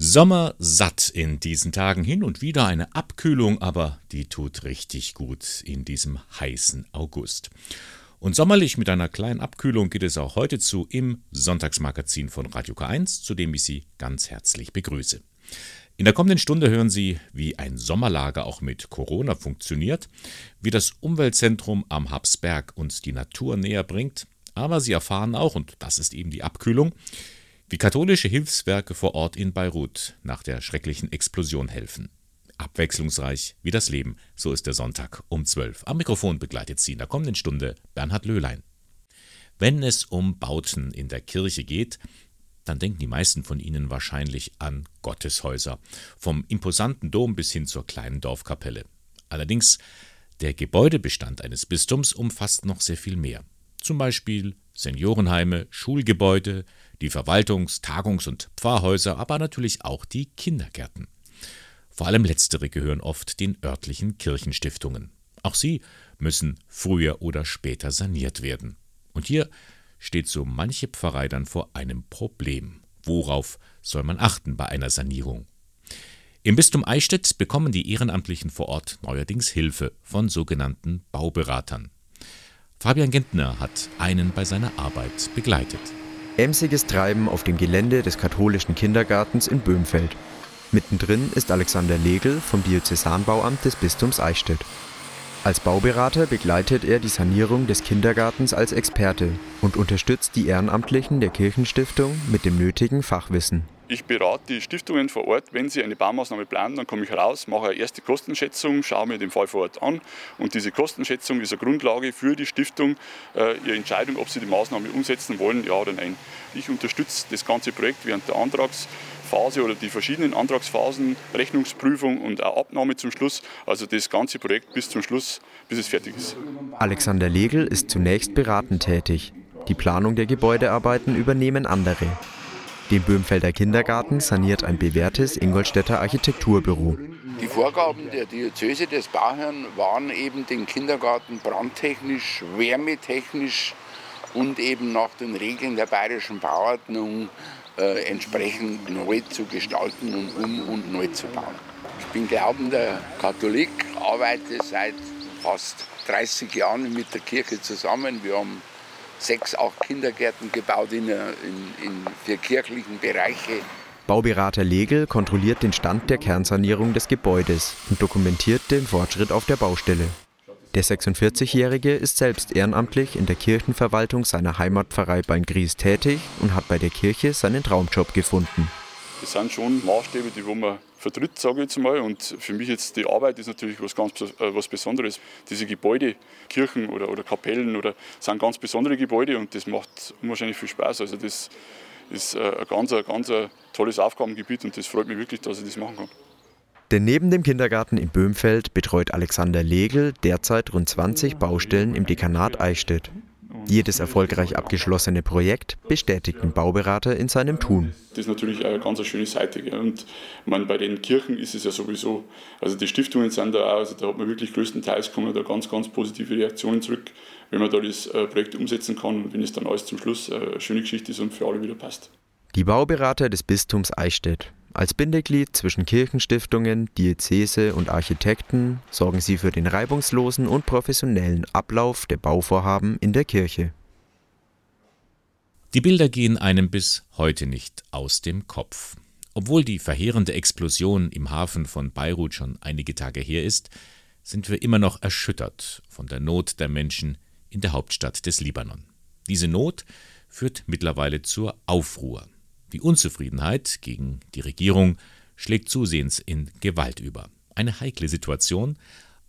Sommer satt in diesen Tagen hin und wieder eine Abkühlung, aber die tut richtig gut in diesem heißen August. Und sommerlich mit einer kleinen Abkühlung geht es auch heute zu im Sonntagsmagazin von Radio K1, zu dem ich Sie ganz herzlich begrüße. In der kommenden Stunde hören Sie, wie ein Sommerlager auch mit Corona funktioniert, wie das Umweltzentrum am Habsberg uns die Natur näher bringt, aber Sie erfahren auch, und das ist eben die Abkühlung, wie katholische Hilfswerke vor Ort in Beirut nach der schrecklichen Explosion helfen. Abwechslungsreich wie das Leben, so ist der Sonntag um 12. Am Mikrofon begleitet Sie in der kommenden Stunde Bernhard Löhlein. Wenn es um Bauten in der Kirche geht, dann denken die meisten von Ihnen wahrscheinlich an Gotteshäuser, vom imposanten Dom bis hin zur kleinen Dorfkapelle. Allerdings, der Gebäudebestand eines Bistums umfasst noch sehr viel mehr. Zum Beispiel Seniorenheime, Schulgebäude, die Verwaltungs-, Tagungs- und Pfarrhäuser, aber natürlich auch die Kindergärten. Vor allem letztere gehören oft den örtlichen Kirchenstiftungen. Auch sie müssen früher oder später saniert werden. Und hier steht so manche Pfarrei dann vor einem Problem. Worauf soll man achten bei einer Sanierung? Im Bistum Eichstätt bekommen die Ehrenamtlichen vor Ort neuerdings Hilfe von sogenannten Bauberatern. Fabian Gentner hat einen bei seiner Arbeit begleitet. Emsiges Treiben auf dem Gelände des katholischen Kindergartens in Böhmfeld. Mittendrin ist Alexander Legel vom Diözesanbauamt des Bistums Eichstätt. Als Bauberater begleitet er die Sanierung des Kindergartens als Experte und unterstützt die Ehrenamtlichen der Kirchenstiftung mit dem nötigen Fachwissen. Ich berate die Stiftungen vor Ort, wenn sie eine Baumaßnahme planen, dann komme ich raus, mache eine erste Kostenschätzung, schaue mir den Fall vor Ort an und diese Kostenschätzung ist eine Grundlage für die Stiftung, äh, ihre Entscheidung, ob sie die Maßnahme umsetzen wollen, ja oder nein. Ich unterstütze das ganze Projekt während der Antragsphase oder die verschiedenen Antragsphasen, Rechnungsprüfung und auch Abnahme zum Schluss, also das ganze Projekt bis zum Schluss, bis es fertig ist. Alexander Legel ist zunächst beratend tätig. Die Planung der Gebäudearbeiten übernehmen andere. Den Böhmfelder Kindergarten saniert ein bewährtes Ingolstädter Architekturbüro. Die Vorgaben der Diözese des Bauherrn waren eben, den Kindergarten brandtechnisch, wärmetechnisch und eben nach den Regeln der bayerischen Bauordnung äh, entsprechend neu zu gestalten und um und neu zu bauen. Ich bin glaubender Katholik, arbeite seit fast 30 Jahren mit der Kirche zusammen. Wir haben sechs, acht Kindergärten gebaut in, in, in vier kirchlichen Bereiche. Bauberater Legel kontrolliert den Stand der Kernsanierung des Gebäudes und dokumentiert den Fortschritt auf der Baustelle. Der 46-Jährige ist selbst ehrenamtlich in der Kirchenverwaltung seiner Heimatpfarrei Beingries tätig und hat bei der Kirche seinen Traumjob gefunden. Das sind schon Maßstäbe, die wo man vertritt, sage ich jetzt mal. Und für mich jetzt die Arbeit ist natürlich was ganz äh, was Besonderes. Diese Gebäude, Kirchen oder, oder Kapellen oder sind ganz besondere Gebäude und das macht unwahrscheinlich viel Spaß. Also das ist äh, ein ganz, ein ganz tolles Aufgabengebiet und das freut mich wirklich, dass ich das machen kann. Denn neben dem Kindergarten in Böhmfeld betreut Alexander Legel derzeit rund 20 Baustellen im Dekanat Eichstätt. Jedes erfolgreich abgeschlossene Projekt bestätigt den Bauberater in seinem Tun. Das ist natürlich eine ganz schöne Seite. Gell? Und man, bei den Kirchen ist es ja sowieso, also die Stiftungen sind da auch, also da hat man wirklich größtenteils kommen da ganz, ganz positive Reaktionen zurück, wenn man da das äh, Projekt umsetzen kann und wenn es dann alles zum Schluss äh, eine schöne Geschichte ist und für alle wieder passt. Die Bauberater des Bistums Eichstätt als Bindeglied zwischen Kirchenstiftungen, Diözese und Architekten sorgen sie für den reibungslosen und professionellen Ablauf der Bauvorhaben in der Kirche. Die Bilder gehen einem bis heute nicht aus dem Kopf. Obwohl die verheerende Explosion im Hafen von Beirut schon einige Tage her ist, sind wir immer noch erschüttert von der Not der Menschen in der Hauptstadt des Libanon. Diese Not führt mittlerweile zur Aufruhr. Die Unzufriedenheit gegen die Regierung schlägt zusehends in Gewalt über. Eine heikle Situation,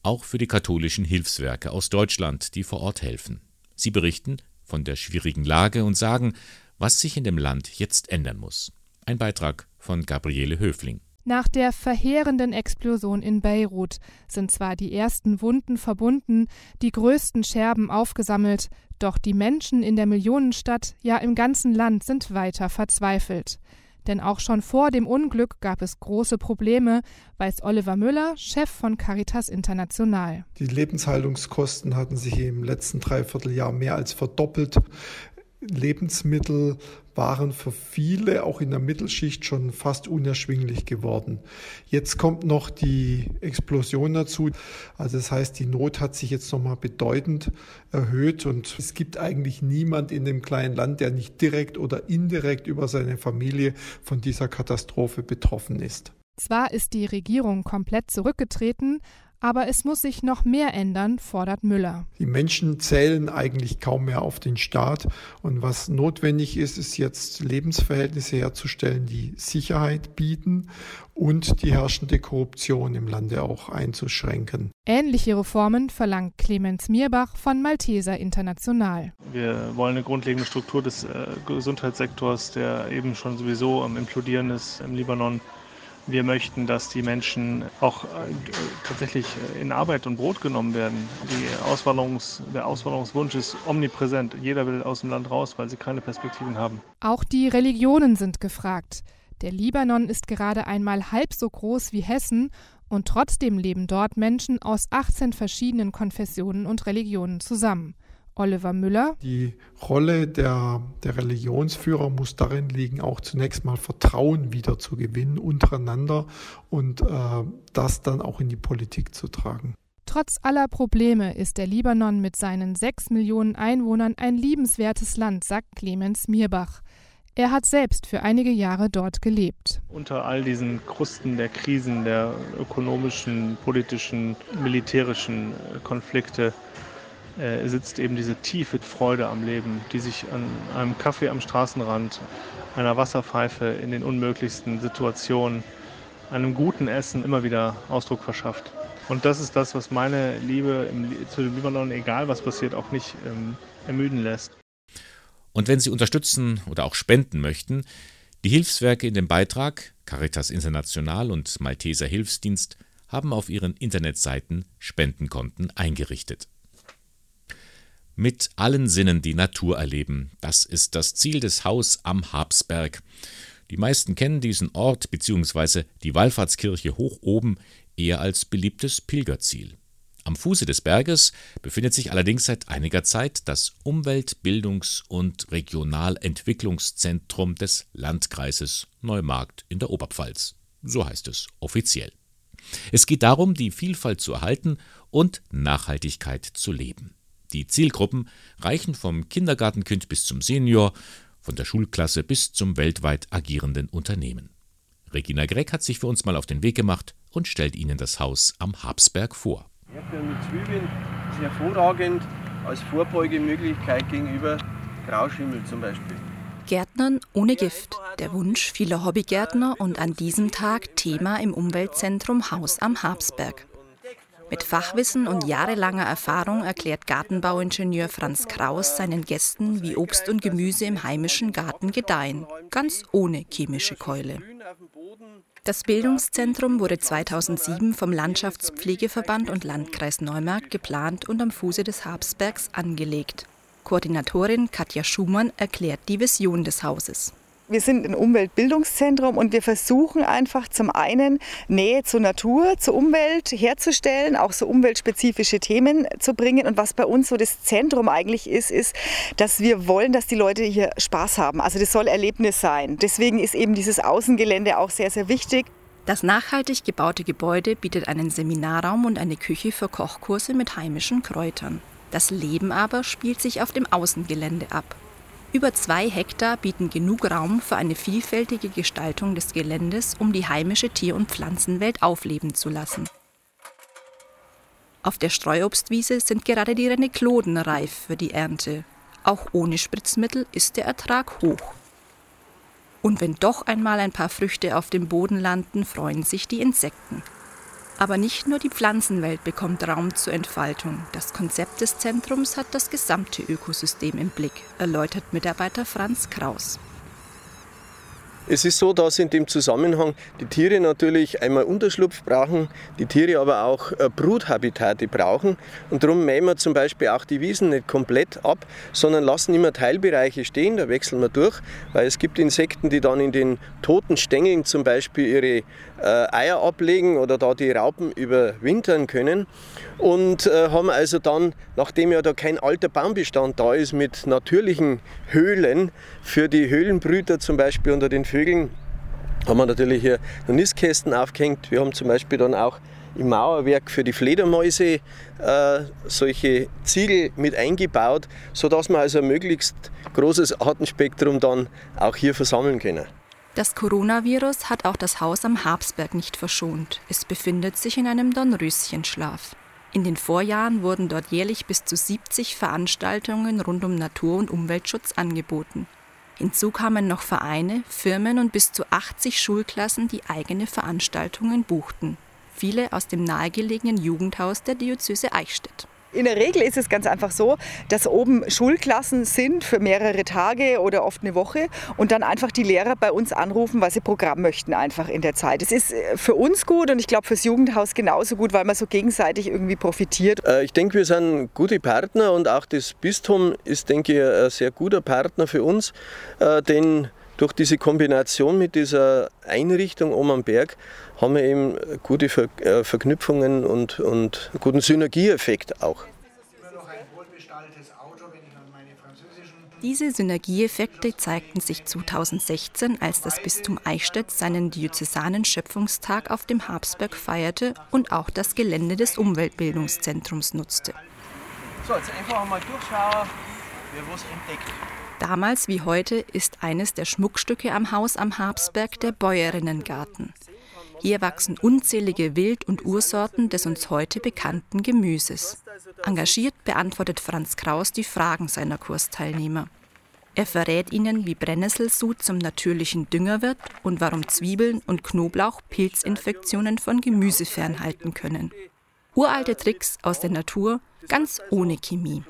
auch für die katholischen Hilfswerke aus Deutschland, die vor Ort helfen. Sie berichten von der schwierigen Lage und sagen, was sich in dem Land jetzt ändern muss. Ein Beitrag von Gabriele Höfling. Nach der verheerenden Explosion in Beirut sind zwar die ersten Wunden verbunden, die größten Scherben aufgesammelt, doch die Menschen in der Millionenstadt, ja im ganzen Land sind weiter verzweifelt. Denn auch schon vor dem Unglück gab es große Probleme, weiß Oliver Müller, Chef von Caritas International. Die Lebenshaltungskosten hatten sich im letzten Dreivierteljahr mehr als verdoppelt. Lebensmittel waren für viele auch in der Mittelschicht schon fast unerschwinglich geworden. Jetzt kommt noch die Explosion dazu. Also das heißt, die Not hat sich jetzt nochmal bedeutend erhöht und es gibt eigentlich niemand in dem kleinen Land, der nicht direkt oder indirekt über seine Familie von dieser Katastrophe betroffen ist. Zwar ist die Regierung komplett zurückgetreten, aber es muss sich noch mehr ändern, fordert Müller. Die Menschen zählen eigentlich kaum mehr auf den Staat. Und was notwendig ist, ist jetzt Lebensverhältnisse herzustellen, die Sicherheit bieten und die herrschende Korruption im Lande auch einzuschränken. Ähnliche Reformen verlangt Clemens Mierbach von Malteser International. Wir wollen eine grundlegende Struktur des äh, Gesundheitssektors, der eben schon sowieso am Implodieren ist im Libanon wir möchten, dass die Menschen auch äh, tatsächlich äh, in Arbeit und Brot genommen werden. Auswanderungs-, der Auswanderungswunsch ist omnipräsent. Jeder will aus dem Land raus, weil sie keine Perspektiven haben. Auch die Religionen sind gefragt. Der Libanon ist gerade einmal halb so groß wie Hessen und trotzdem leben dort Menschen aus 18 verschiedenen Konfessionen und Religionen zusammen. Oliver Müller. Die Rolle der, der Religionsführer muss darin liegen, auch zunächst mal Vertrauen wieder zu gewinnen untereinander und äh, das dann auch in die Politik zu tragen. Trotz aller Probleme ist der Libanon mit seinen sechs Millionen Einwohnern ein liebenswertes Land, sagt Clemens Mirbach. Er hat selbst für einige Jahre dort gelebt. Unter all diesen Krusten der Krisen, der ökonomischen, politischen, militärischen äh, Konflikte äh, sitzt eben diese tiefe Freude am Leben, die sich an einem Kaffee am Straßenrand, einer Wasserpfeife in den unmöglichsten Situationen, einem guten Essen immer wieder Ausdruck verschafft. Und das ist das, was meine Liebe im, zu dem Libanon, egal was passiert, auch nicht ähm, ermüden lässt. Und wenn Sie unterstützen oder auch spenden möchten, die Hilfswerke in dem Beitrag Caritas International und Malteser Hilfsdienst haben auf ihren Internetseiten Spendenkonten eingerichtet mit allen Sinnen die Natur erleben. Das ist das Ziel des Haus am Habsberg. Die meisten kennen diesen Ort bzw. die Wallfahrtskirche hoch oben eher als beliebtes Pilgerziel. Am Fuße des Berges befindet sich allerdings seit einiger Zeit das Umwelt-, Bildungs- und Regionalentwicklungszentrum des Landkreises Neumarkt in der Oberpfalz. So heißt es offiziell. Es geht darum, die Vielfalt zu erhalten und Nachhaltigkeit zu leben. Die Zielgruppen reichen vom Kindergartenkind bis zum Senior, von der Schulklasse bis zum weltweit agierenden Unternehmen. Regina Gregg hat sich für uns mal auf den Weg gemacht und stellt Ihnen das Haus am Habsberg vor. Erdbeeren mit Zwiebeln ist hervorragend als Vorbeugemöglichkeit gegenüber Grauschimmel zum Beispiel. Gärtnern ohne Gift. Der Wunsch vieler Hobbygärtner und an diesem Tag Thema im Umweltzentrum Haus am Habsberg. Mit Fachwissen und jahrelanger Erfahrung erklärt Gartenbauingenieur Franz Kraus seinen Gästen, wie Obst und Gemüse im heimischen Garten gedeihen, ganz ohne chemische Keule. Das Bildungszentrum wurde 2007 vom Landschaftspflegeverband und Landkreis Neumarkt geplant und am Fuße des Habsbergs angelegt. Koordinatorin Katja Schumann erklärt die Vision des Hauses. Wir sind ein Umweltbildungszentrum und wir versuchen einfach zum einen Nähe zur Natur, zur Umwelt herzustellen, auch so umweltspezifische Themen zu bringen. Und was bei uns so das Zentrum eigentlich ist, ist, dass wir wollen, dass die Leute hier Spaß haben. Also das soll Erlebnis sein. Deswegen ist eben dieses Außengelände auch sehr, sehr wichtig. Das nachhaltig gebaute Gebäude bietet einen Seminarraum und eine Küche für Kochkurse mit heimischen Kräutern. Das Leben aber spielt sich auf dem Außengelände ab. Über zwei Hektar bieten genug Raum für eine vielfältige Gestaltung des Geländes, um die heimische Tier- und Pflanzenwelt aufleben zu lassen. Auf der Streuobstwiese sind gerade die Renekloden reif für die Ernte. Auch ohne Spritzmittel ist der Ertrag hoch. Und wenn doch einmal ein paar Früchte auf dem Boden landen, freuen sich die Insekten. Aber nicht nur die Pflanzenwelt bekommt Raum zur Entfaltung. Das Konzept des Zentrums hat das gesamte Ökosystem im Blick, erläutert Mitarbeiter Franz Kraus. Es ist so, dass in dem Zusammenhang die Tiere natürlich einmal Unterschlupf brauchen, die Tiere aber auch äh, Bruthabitate brauchen. Und darum mähen wir zum Beispiel auch die Wiesen nicht komplett ab, sondern lassen immer Teilbereiche stehen, da wechseln wir durch, weil es gibt Insekten, die dann in den toten Stängeln zum Beispiel ihre äh, Eier ablegen oder da die Raupen überwintern können. Und äh, haben also dann, nachdem ja da kein alter Baumbestand da ist, mit natürlichen Höhlen für die Höhlenbrüter zum Beispiel unter den Vögeln, Vögeln haben wir natürlich hier Nistkästen aufgehängt. Wir haben zum Beispiel dann auch im Mauerwerk für die Fledermäuse äh, solche Ziegel mit eingebaut, sodass wir also ein möglichst großes Artenspektrum dann auch hier versammeln können. Das Coronavirus hat auch das Haus am Habsberg nicht verschont. Es befindet sich in einem Dornröschenschlaf. In den Vorjahren wurden dort jährlich bis zu 70 Veranstaltungen rund um Natur- und Umweltschutz angeboten. Hinzu kamen noch Vereine, Firmen und bis zu 80 Schulklassen, die eigene Veranstaltungen buchten. Viele aus dem nahegelegenen Jugendhaus der Diözese Eichstätt. In der Regel ist es ganz einfach so, dass oben Schulklassen sind für mehrere Tage oder oft eine Woche und dann einfach die Lehrer bei uns anrufen, was sie Programm möchten einfach in der Zeit. Es ist äh, für uns gut und ich glaube fürs Jugendhaus genauso gut, weil man so gegenseitig irgendwie profitiert. Äh, ich denke, wir sind gute Partner und auch das Bistum ist, denke ich, ein sehr guter Partner für uns, äh, denn durch diese Kombination mit dieser Einrichtung oben am Berg haben wir eben gute äh, Verknüpfungen und, und guten Synergieeffekt auch. Diese Synergieeffekte zeigten sich 2016, als das Bistum Eichstätt seinen diözesanen Schöpfungstag auf dem Habsberg feierte und auch das Gelände des Umweltbildungszentrums nutzte. So, jetzt einfach mal durchschauen, wer was entdeckt. Damals wie heute ist eines der Schmuckstücke am Haus am Habsberg der Bäuerinnengarten. Hier wachsen unzählige Wild- und Ursorten des uns heute bekannten Gemüses. Engagiert beantwortet Franz Kraus die Fragen seiner Kursteilnehmer. Er verrät ihnen, wie Brennnesselsud zum natürlichen Dünger wird und warum Zwiebeln und Knoblauch Pilzinfektionen von Gemüse fernhalten können. Uralte Tricks aus der Natur, ganz ohne Chemie.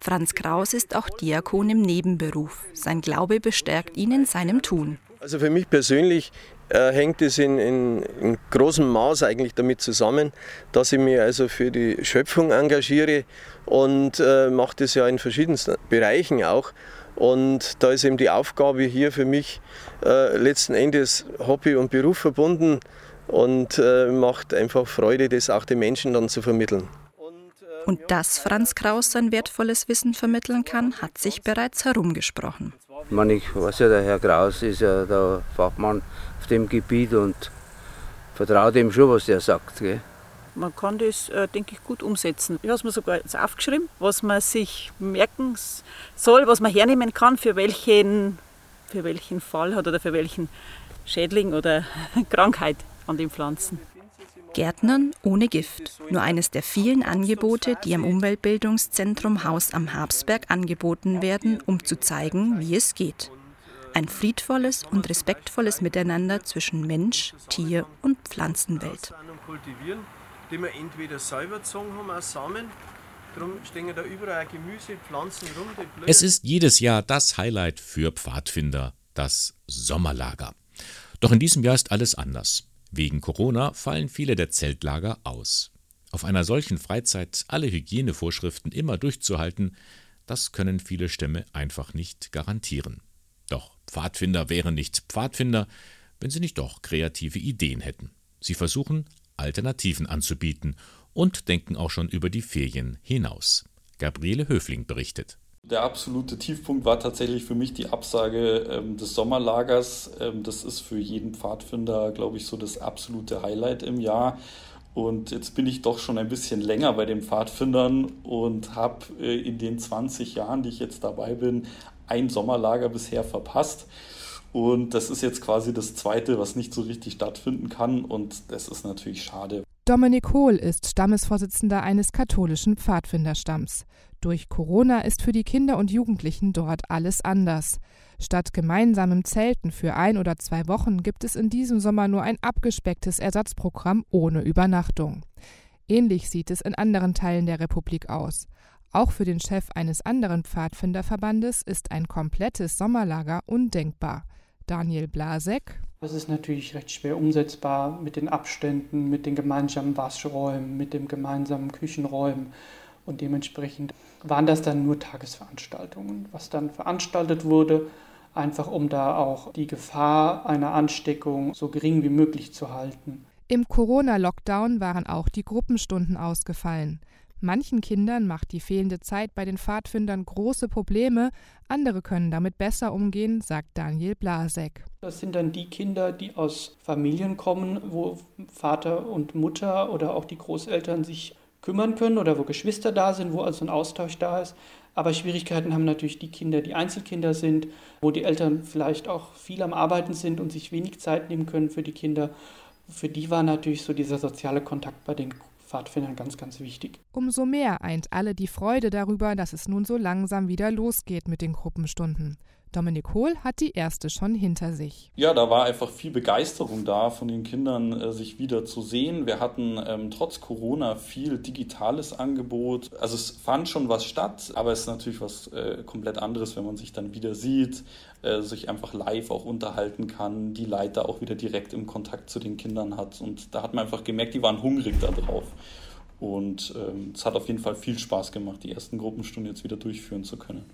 Franz Kraus ist auch Diakon im Nebenberuf. Sein Glaube bestärkt ihn in seinem Tun. Also für mich persönlich äh, hängt es in, in, in, großem Maß eigentlich damit zusammen, dass ich mich also für die Schöpfung engagiere und äh, mache das ja in verschiedensten Bereichen auch. Und da ist eben die Aufgabe hier für mich äh, letzten Endes Hobby und Beruf verbunden und äh, macht einfach Freude, das auch den Menschen dann zu vermitteln. Und dass Franz Kraus sein wertvolles Wissen vermitteln kann, hat sich bereits herumgesprochen. Ich, meine, ich weiß ja, der Herr Kraus ist ja der Fachmann auf dem Gebiet und vertraue dem schon, was er sagt. Gell? Man kann das, äh, denke ich, gut umsetzen. Ich habe es mir sogar jetzt aufgeschrieben, was man sich merken soll, was man hernehmen kann, für welchen, für welchen Fall hat oder für welchen Schädling oder Krankheit an den Pflanzen. Gärtnern ohne Gift. Nur eines der vielen Angebote, die am Umweltbildungszentrum Haus am Habsberg angeboten werden, um zu zeigen, wie es geht. Ein friedvolles und respektvolles Miteinander zwischen Mensch, Tier und Pflanzenwelt. die wir entweder selber gezogen haben aus Samen, Drum stehen da überall Gemüse, Pflanzen rum. Es ist jedes Jahr das Highlight für Pfadfinder, das Sommerlager. Doch in diesem Jahr ist alles anders. Wegen Corona fallen viele der Zeltlager aus. Auf einer solchen Freizeit alle Hygienevorschriften immer durchzuhalten, das können viele Stämme einfach nicht garantieren. Doch Pfadfinder wären nicht Pfadfinder, wenn sie nicht doch kreative Ideen hätten. Sie versuchen, Alternativen anzubieten und denken auch schon über die Ferien hinaus. Gabriele Höfling berichtet. Der absolute Tiefpunkt war tatsächlich für mich die Absage ähm, des Sommerlagers. Ähm, das ist für jeden Pfadfinder, glaube ich, so das absolute Highlight im Jahr. Und jetzt bin ich doch schon ein bisschen länger bei den Pfadfindern und habe äh, in den 20 Jahren, die ich jetzt dabei bin, ein Sommerlager bisher verpasst. Und das ist jetzt quasi das zweite, was nicht so richtig stattfinden kann. Und das ist natürlich schade. Dominik Hohl ist Stammesvorsitzender eines katholischen Pfadfinderstamms. Durch Corona ist für die Kinder und Jugendlichen dort alles anders. Statt gemeinsamem Zelten für ein oder zwei Wochen gibt es in diesem Sommer nur ein abgespecktes Ersatzprogramm ohne Übernachtung. Ähnlich sieht es in anderen Teilen der Republik aus. Auch für den Chef eines anderen Pfadfinderverbandes ist ein komplettes Sommerlager undenkbar. Daniel Blasek. Es ist natürlich recht schwer umsetzbar mit den Abständen, mit den gemeinsamen Waschräumen, mit den gemeinsamen Küchenräumen. Und dementsprechend waren das dann nur Tagesveranstaltungen. Was dann veranstaltet wurde, einfach um da auch die Gefahr einer Ansteckung so gering wie möglich zu halten. Im Corona-Lockdown waren auch die Gruppenstunden ausgefallen. Manchen Kindern macht die fehlende Zeit bei den Pfadfindern große Probleme, andere können damit besser umgehen, sagt Daniel Blasek. Das sind dann die Kinder, die aus Familien kommen, wo Vater und Mutter oder auch die Großeltern sich kümmern können oder wo Geschwister da sind, wo also ein Austausch da ist. Aber Schwierigkeiten haben natürlich die Kinder, die Einzelkinder sind, wo die Eltern vielleicht auch viel am Arbeiten sind und sich wenig Zeit nehmen können für die Kinder. Für die war natürlich so dieser soziale Kontakt bei den Pfadfindern ganz, ganz wichtig. Umso mehr eint alle die Freude darüber, dass es nun so langsam wieder losgeht mit den Gruppenstunden. Dominik Hohl hat die erste schon hinter sich. Ja, da war einfach viel Begeisterung da von den Kindern, äh, sich wieder zu sehen. Wir hatten ähm, trotz Corona viel digitales Angebot. Also es fand schon was statt, aber es ist natürlich was äh, komplett anderes, wenn man sich dann wieder sieht, äh, sich einfach live auch unterhalten kann, die Leiter auch wieder direkt im Kontakt zu den Kindern hat. Und da hat man einfach gemerkt, die waren hungrig darauf. Und ähm, es hat auf jeden Fall viel Spaß gemacht, die ersten Gruppenstunden jetzt wieder durchführen zu können.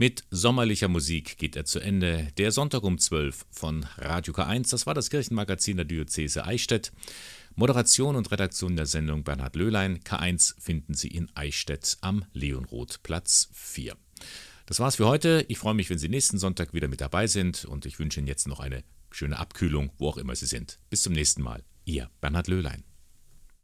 Mit sommerlicher Musik geht er zu Ende. Der Sonntag um 12 von Radio K1. Das war das Kirchenmagazin der Diözese Eichstätt. Moderation und Redaktion der Sendung Bernhard Löhlein. K1 finden Sie in Eichstätt am Leonroth Platz 4. Das war's für heute. Ich freue mich, wenn Sie nächsten Sonntag wieder mit dabei sind und ich wünsche Ihnen jetzt noch eine schöne Abkühlung, wo auch immer Sie sind. Bis zum nächsten Mal. Ihr Bernhard Löhlein.